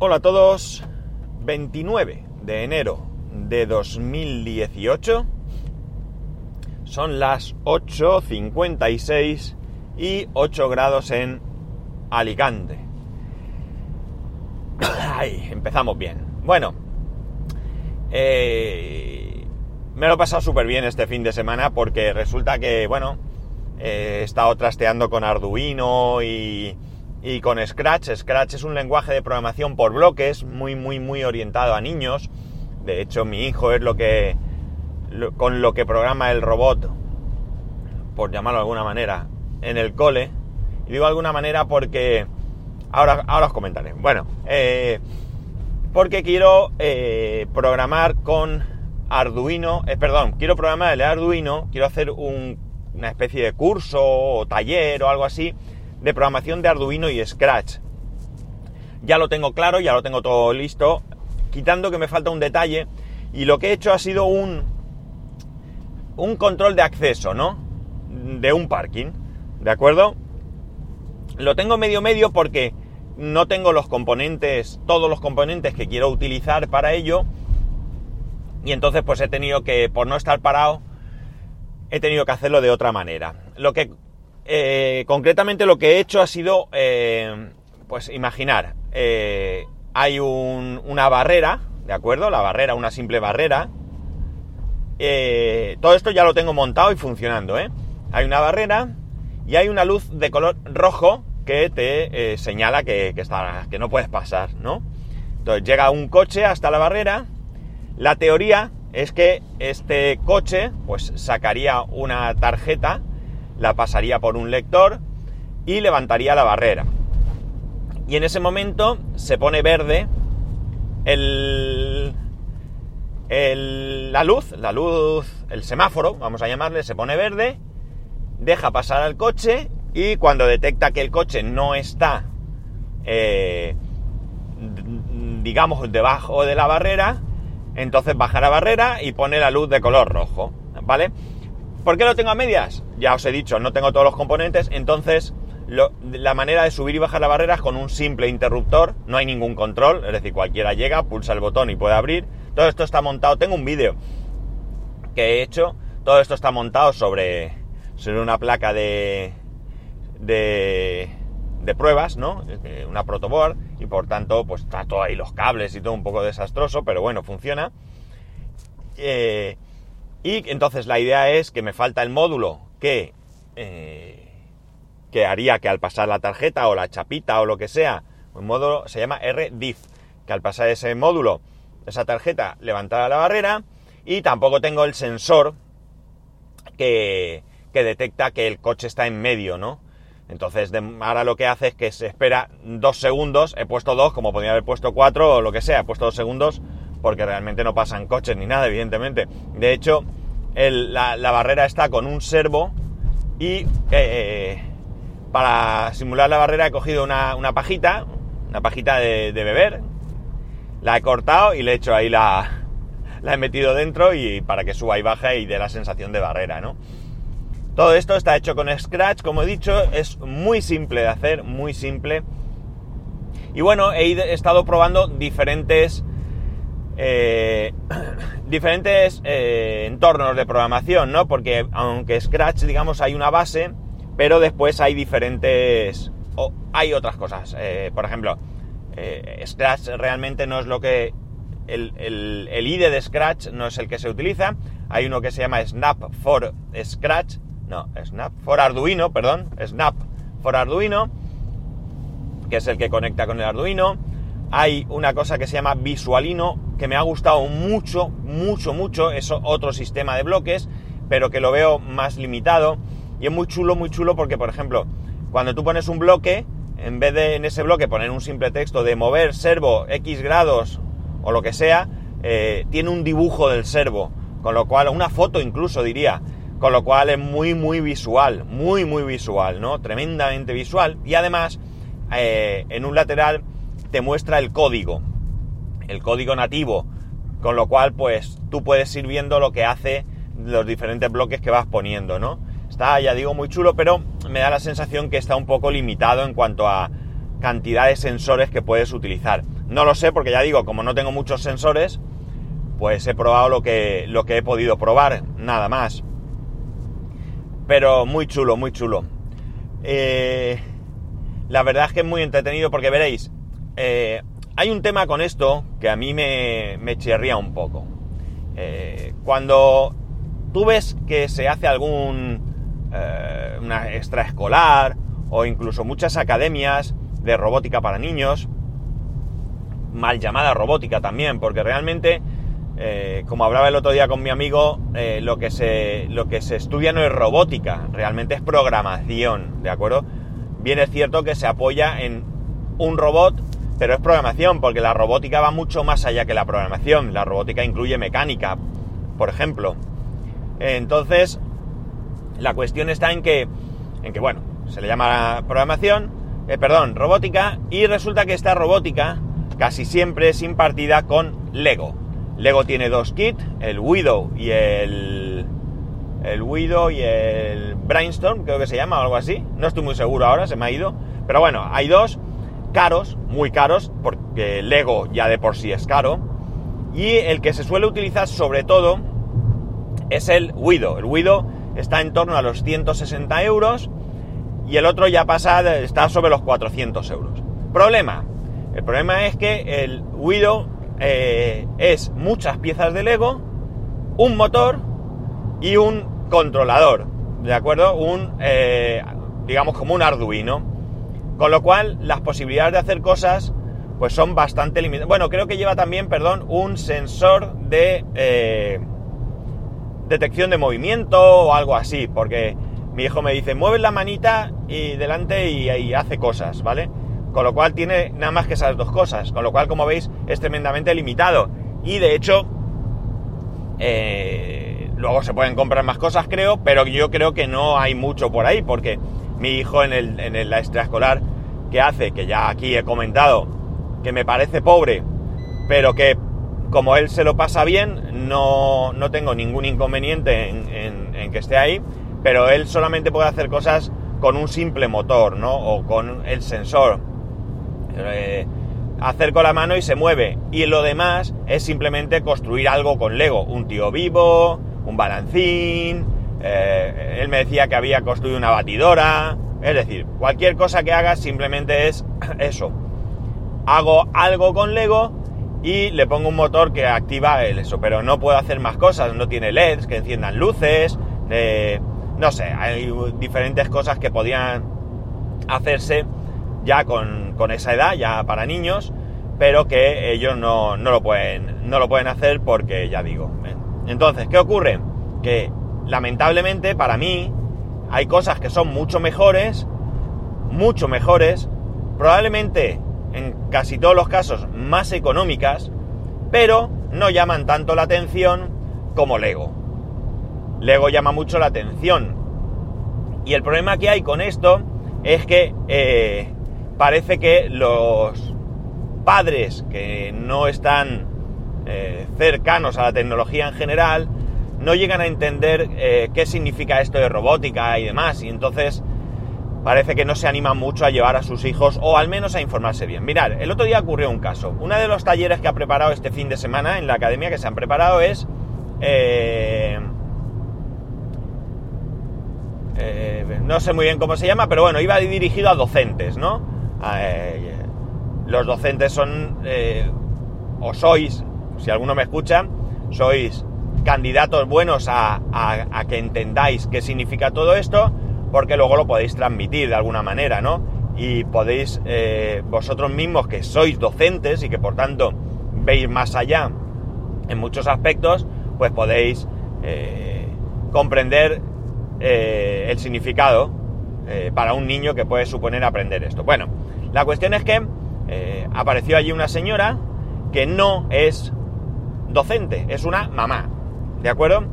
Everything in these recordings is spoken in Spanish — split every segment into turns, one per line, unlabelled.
Hola a todos, 29 de enero de 2018, son las 8.56 y 8 grados en Alicante. Ay, empezamos bien. Bueno, eh, me lo he pasado súper bien este fin de semana porque resulta que, bueno, he estado trasteando con Arduino y y con Scratch. Scratch es un lenguaje de programación por bloques muy, muy, muy orientado a niños. De hecho, mi hijo es lo que con lo que programa el robot, por llamarlo de alguna manera, en el cole. Y digo de alguna manera porque ahora, ahora os comentaré. Bueno, eh, porque quiero eh, programar con Arduino, eh, perdón, quiero programar el Arduino, quiero hacer una especie de curso o taller o algo así de programación de Arduino y Scratch. Ya lo tengo claro, ya lo tengo todo listo, quitando que me falta un detalle y lo que he hecho ha sido un, un control de acceso, ¿no? De un parking, ¿de acuerdo? Lo tengo medio medio porque no tengo los componentes, todos los componentes que quiero utilizar para ello. Y entonces pues he tenido que, por no estar parado, he tenido que hacerlo de otra manera. Lo que eh, concretamente lo que he hecho ha sido, eh, pues imaginar, eh, hay una barrera, ¿de acuerdo? La barrera, una simple barrera. todo esto ya lo tengo montado y funcionando, ¿eh? Hay una barrera y hay una luz de color rojo que te señala que, que no puedes pasar, ¿no? Entonces llega un coche hasta la barrera. La teoría es que este coche, pues sacaría una tarjeta la pasaría por un lector y levantaría la barrera. Y en ese momento se pone verde el, la luz, la luz, el semáforo, vamos a llamarle, se pone verde, deja pasar al coche y cuando detecta que el coche no está, eh, digamos, debajo de la barrera, entonces baja la barrera y pone la luz de color rojo, ¿vale? ¿Por qué lo tengo a medias? Ya os he dicho, no tengo todos los componentes, entonces la manera de subir y bajar la barrera es con un simple interruptor, no hay ningún control, es decir, cualquiera llega, pulsa el botón y puede abrir. Todo esto está montado, tengo un vídeo que he hecho, todo esto está montado sobre, sobre una placa de, de, pruebas, ¿no? Una protoboard y por tanto pues está todo ahí los cables y todo un poco desastroso, pero bueno, funciona. Eh, y entonces la idea es que me falta el módulo que, eh, que haría que al pasar la tarjeta o la chapita o lo que sea, un módulo se llama RDIF, que al pasar ese módulo, esa tarjeta, levantara la barrera y tampoco tengo el sensor que, que detecta que el coche está en medio, ¿no? Entonces, ahora lo que hace es que se espera dos segundos, he puesto dos, como podría haber puesto cuatro o lo que sea, he puesto dos segundos porque realmente no pasan coches ni nada, evidentemente. De hecho, la, barrera está con un servo y eh, para simular la barrera he cogido una, pajita, una pajita de, beber, la he cortado y le he hecho ahí la, la he metido dentro y para que suba y baje y dé la sensación de barrera, ¿no? Todo esto está hecho con Scratch, como he dicho, es muy simple de hacer, muy simple. Y bueno, he estado probando diferentes eh, diferentes eh, entornos de programación, ¿no? Porque aunque Scratch, digamos, hay una base, pero después hay diferentes... o hay otras cosas. Eh, por ejemplo, Scratch realmente no es lo que... El, el, IDE de Scratch no es el que se utiliza. Hay uno que se llama Snap for Scratch. No, Snap for Arduino, perdón. Snap for Arduino. Que es el que conecta con el Arduino. Hay una cosa que se llama Visualino que me ha gustado mucho, mucho, mucho, es otro sistema de bloques, pero que lo veo más limitado. Y es muy chulo, muy chulo porque, por ejemplo, cuando tú pones un bloque, en vez de en ese bloque poner un simple texto de mover servo X grados o lo que sea, eh, tiene un dibujo del servo, con lo cual, una foto incluso diría, con lo cual es muy, muy visual, muy, muy visual, ¿no? Tremendamente visual. Y además, eh, en un lateral te muestra el código el código nativo, con lo cual pues tú puedes ir viendo lo que hace los diferentes bloques que vas poniendo, ¿no? Está, ya digo, muy chulo, pero me da la sensación que está un poco limitado en cuanto a cantidad de sensores que puedes utilizar. No lo sé porque ya digo, como no tengo muchos sensores, pues he probado lo que, lo que he podido probar, nada más. Pero muy chulo, muy chulo. Eh, la verdad es que es muy entretenido porque veréis, eh, hay un tema con esto que a mí me, me chirría un poco. Eh, cuando tú ves que se hace algún una extraescolar o incluso muchas academias de robótica para niños, mal llamada robótica también, porque realmente eh, como hablaba el otro día con mi amigo, eh, lo, que se, lo que se estudia no es robótica, realmente es programación, ¿de acuerdo? Bien es cierto que se apoya en un robot, pero es programación, porque la robótica va mucho más allá que la programación. La robótica incluye mecánica, por ejemplo. Entonces, la cuestión está en que, en que bueno, se le llama programación, eh, perdón, robótica, y resulta que esta robótica casi siempre es impartida con Lego. Lego tiene dos kits, el Widow y el. El Widow y el Brainstorm, creo que se llama o algo así. No estoy muy seguro ahora, se me ha ido. Pero bueno, hay dos caros, muy caros, porque Lego ya de por sí es caro. Y el que se suele utilizar sobre todo es el Widow. El Widow está en torno a los 160 euros y el otro ya pasa, está sobre los 400 euros. Problema. El problema es que el Widow eh, es muchas piezas de Lego, un motor y un controlador, ¿de acuerdo? Un, eh, digamos, como un Arduino. Con lo cual, las posibilidades de hacer cosas, pues son bastante limitadas. Bueno, creo que lleva también, perdón, un sensor de eh, detección de movimiento o algo así, porque mi hijo me dice, mueve la manita y delante y, hace cosas, ¿vale? Con lo cual tiene nada más que esas dos cosas. Con lo cual, como veis, es tremendamente limitado. Y de hecho, eh, luego se pueden comprar más cosas, creo, pero yo creo que no hay mucho por ahí, porque mi hijo en, el, en la extraescolar que hace, que ya aquí he comentado, que me parece pobre, pero que como él se lo pasa bien, no, no tengo ningún inconveniente en, que esté ahí, pero él solamente puede hacer cosas con un simple motor, ¿no? O con el sensor eh, la mano y se mueve. Y lo demás es simplemente construir algo con Lego. Un tío vivo, un balancín. Eh, él me decía que había construido una batidora. Es decir, cualquier cosa que haga simplemente es eso. Hago algo con Lego y le pongo un motor que activa el eso. Pero no puedo hacer más cosas. No tiene LEDs que enciendan luces. No sé, hay diferentes cosas que podían hacerse ya con, esa edad, ya para niños, pero que ellos no, lo pueden, no lo pueden hacer porque ya digo. Entonces, ¿qué ocurre? Que lamentablemente para mí hay cosas que son mucho mejores, mucho mejores, probablemente en casi todos los casos más económicas, pero no llaman tanto la atención como Lego. Lego llama mucho la atención. Y el problema que hay con esto es que eh, parece que los padres que no están eh, cercanos a la tecnología en general no llegan a entender eh, qué significa esto de robótica y demás, y entonces parece que no se animan mucho a llevar a sus hijos o al menos a informarse bien. Mirad, el otro día ocurrió un caso. Uno de los talleres que ha preparado este fin de semana en la academia que se han preparado es... Eh, no sé muy bien cómo se llama, pero bueno, iba dirigido a docentes, ¿no? Eh, los docentes son, eh, o sois, si alguno me escucha, sois candidatos buenos a, que entendáis qué significa todo esto, porque luego lo podéis transmitir de alguna manera, ¿no? Y podéis, eh, vosotros mismos que sois docentes y que por tanto veis más allá en muchos aspectos, pues podéis comprender el significado para un niño que puede suponer aprender esto. Bueno, la cuestión es que eh, apareció allí una señora que no es docente, es una mamá. ¿De acuerdo?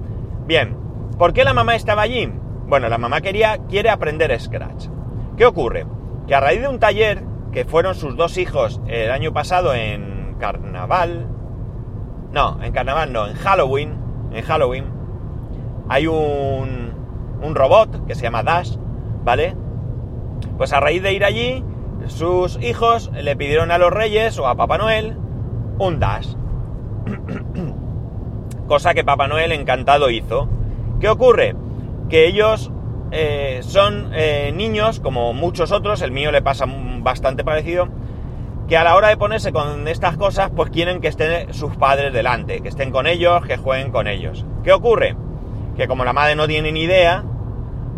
Bien, ¿por qué la mamá estaba allí? Bueno, la mamá quería, quiere aprender Scratch. ¿Qué ocurre? Que a raíz de un taller que fueron sus dos hijos el año pasado en carnaval, no, en carnaval no, en Halloween, en Halloween, hay un, un robot que se llama Dash, ¿vale? Pues a raíz de ir allí, sus hijos le pidieron a los reyes o a Papá Noel un dash. Cosa que Papá Noel encantado hizo. ¿Qué ocurre? Que ellos eh, son eh, niños, como muchos otros, el mío le pasa bastante parecido, que a la hora de ponerse con estas cosas, pues quieren que estén sus padres delante, que estén con ellos, que jueguen con ellos. ¿Qué ocurre? Que como la madre no tiene ni idea,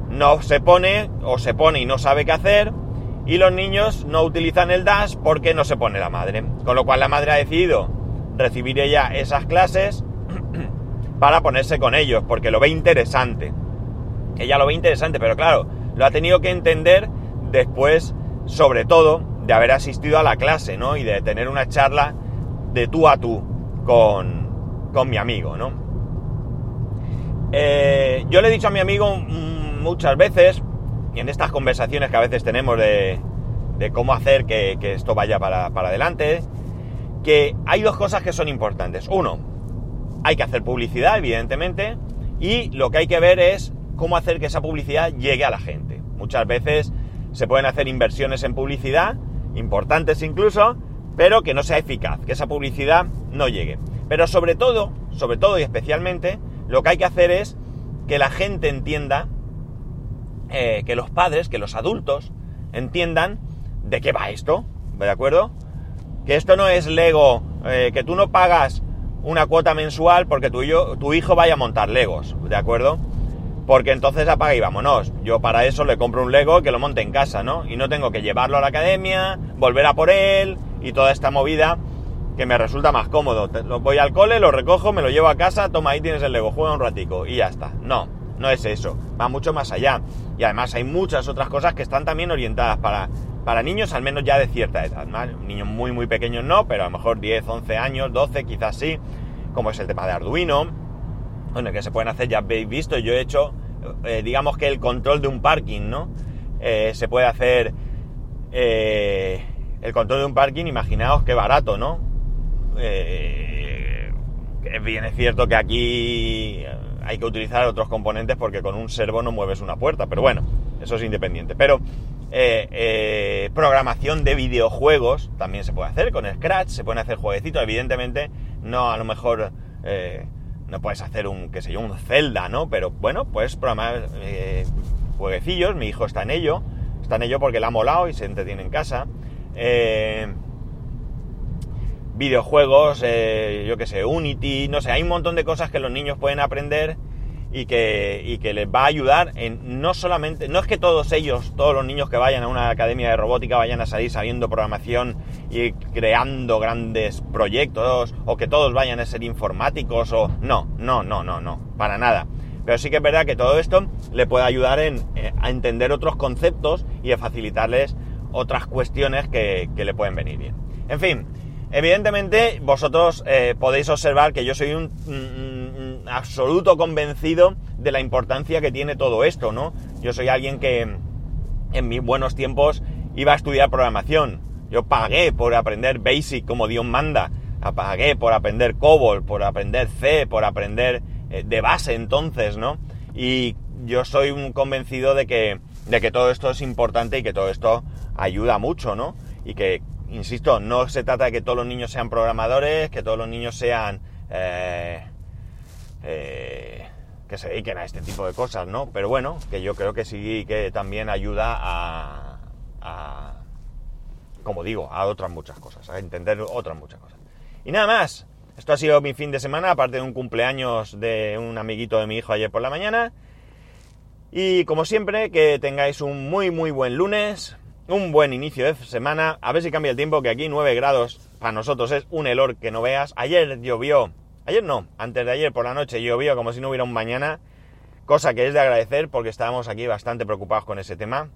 no se pone o se pone y no sabe qué hacer, y los niños no utilizan el dash porque no se pone la madre. Con lo cual la madre ha decidido recibir ella esas clases para ponerse con ellos, porque lo ve interesante. Ella lo ve interesante, pero claro, lo ha tenido que entender después, sobre todo, de haber asistido a la clase, ¿no? Y de tener una charla de tú a tú con, con mi amigo, ¿no? Eh, yo le he dicho a mi amigo muchas veces, y en estas conversaciones que a veces tenemos de, cómo hacer que, esto vaya para, para, adelante, que hay dos cosas que son importantes. Uno, hay que hacer publicidad, evidentemente, y lo que hay que ver es cómo hacer que esa publicidad llegue a la gente. Muchas veces se pueden hacer inversiones en publicidad, importantes incluso, pero que no sea eficaz, que esa publicidad no llegue. Pero sobre todo, sobre todo y especialmente, lo que hay que hacer es que la gente entienda eh, que los padres, que los adultos, entiendan de qué va esto, ¿de acuerdo? Que esto no es Lego, eh, que tú no pagas una cuota mensual porque tu, tu hijo vaya a montar Legos, ¿de acuerdo? Porque entonces apaga y vámonos. Yo para eso le compro un Lego que lo monte en casa, ¿no? Y no tengo que llevarlo a la academia, volver a por él y toda esta movida que me resulta más cómodo. Lo voy al cole, lo recojo, me lo llevo a casa, toma ahí tienes el Lego, juega un ratico y ya está. No, no es eso, va mucho más allá. Y además hay muchas otras cosas que están también orientadas para, para niños, al menos ya de cierta edad. Niños muy, muy pequeños no, pero a lo mejor 10, 11 años, 12 quizás sí, como es el tema de Arduino. Bueno, que se pueden hacer, ya habéis visto, yo he hecho, eh, digamos que el control de un parking, ¿no? Eh, se puede hacer eh, el control de un parking, imaginaos qué barato, ¿no? bien es cierto que aquí hay que utilizar otros componentes porque con un servo no mueves una puerta, pero bueno, eso es independiente. Pero eh, eh, programación de videojuegos también se puede hacer con Scratch, se pueden hacer jueguecitos, evidentemente no a lo mejor eh, no puedes hacer un, qué sé un Zelda, ¿no? Pero bueno, puedes programar jueguecillos, mi hijo está en ello, está en ello porque le ha molado y se entretiene en casa videojuegos, eh, yo que sé, Unity, no sé, hay un montón de cosas que los niños pueden aprender y que, que les va a ayudar en no solamente, no es que todos ellos, todos los niños que vayan a una academia de robótica vayan a salir sabiendo programación y creando grandes proyectos o que todos vayan a ser informáticos o no, no, no, no, no, para nada. Pero sí que es verdad que todo esto le puede ayudar en, eh, a entender otros conceptos y a facilitarles otras cuestiones que, que le pueden venir bien. En fin, Evidentemente, vosotros eh, podéis observar que yo soy un, absoluto convencido de la importancia que tiene todo esto, ¿no? Yo soy alguien que en mis buenos tiempos iba a estudiar programación. Yo pagué por aprender Basic como Dios manda. Pagué por aprender COBOL, por aprender C, por aprender eh, de base entonces, ¿no? Y yo soy un convencido de que, de que todo esto es importante y que todo esto ayuda mucho, ¿no? Y que insisto, no se trata de que todos los niños sean programadores, que todos los niños sean... Eh, eh, que se dediquen a este tipo de cosas, ¿no? Pero bueno, que yo creo que sí que también ayuda a, a, como digo, a otras muchas cosas, a entender otras muchas cosas. Y nada más, esto ha sido mi fin de semana, aparte de un cumpleaños de un amiguito de mi hijo ayer por la mañana. Y como siempre, que tengáis un muy muy buen lunes, un buen inicio de semana. A ver si cambia el tiempo, que aquí 9 grados para nosotros es un helor que no veas. Ayer llovió, ayer no, antes de ayer por la noche llovió como si no hubiera un mañana, cosa que es de agradecer porque estábamos aquí bastante preocupados con ese tema.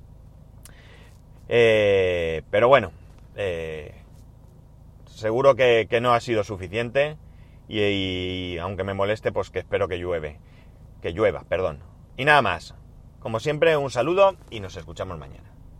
Eh, pero bueno, eh, seguro que, no ha sido suficiente y, y aunque me moleste, pues que espero que llueve, que llueva, perdón. Y nada más. Como siempre, un saludo y nos escuchamos mañana.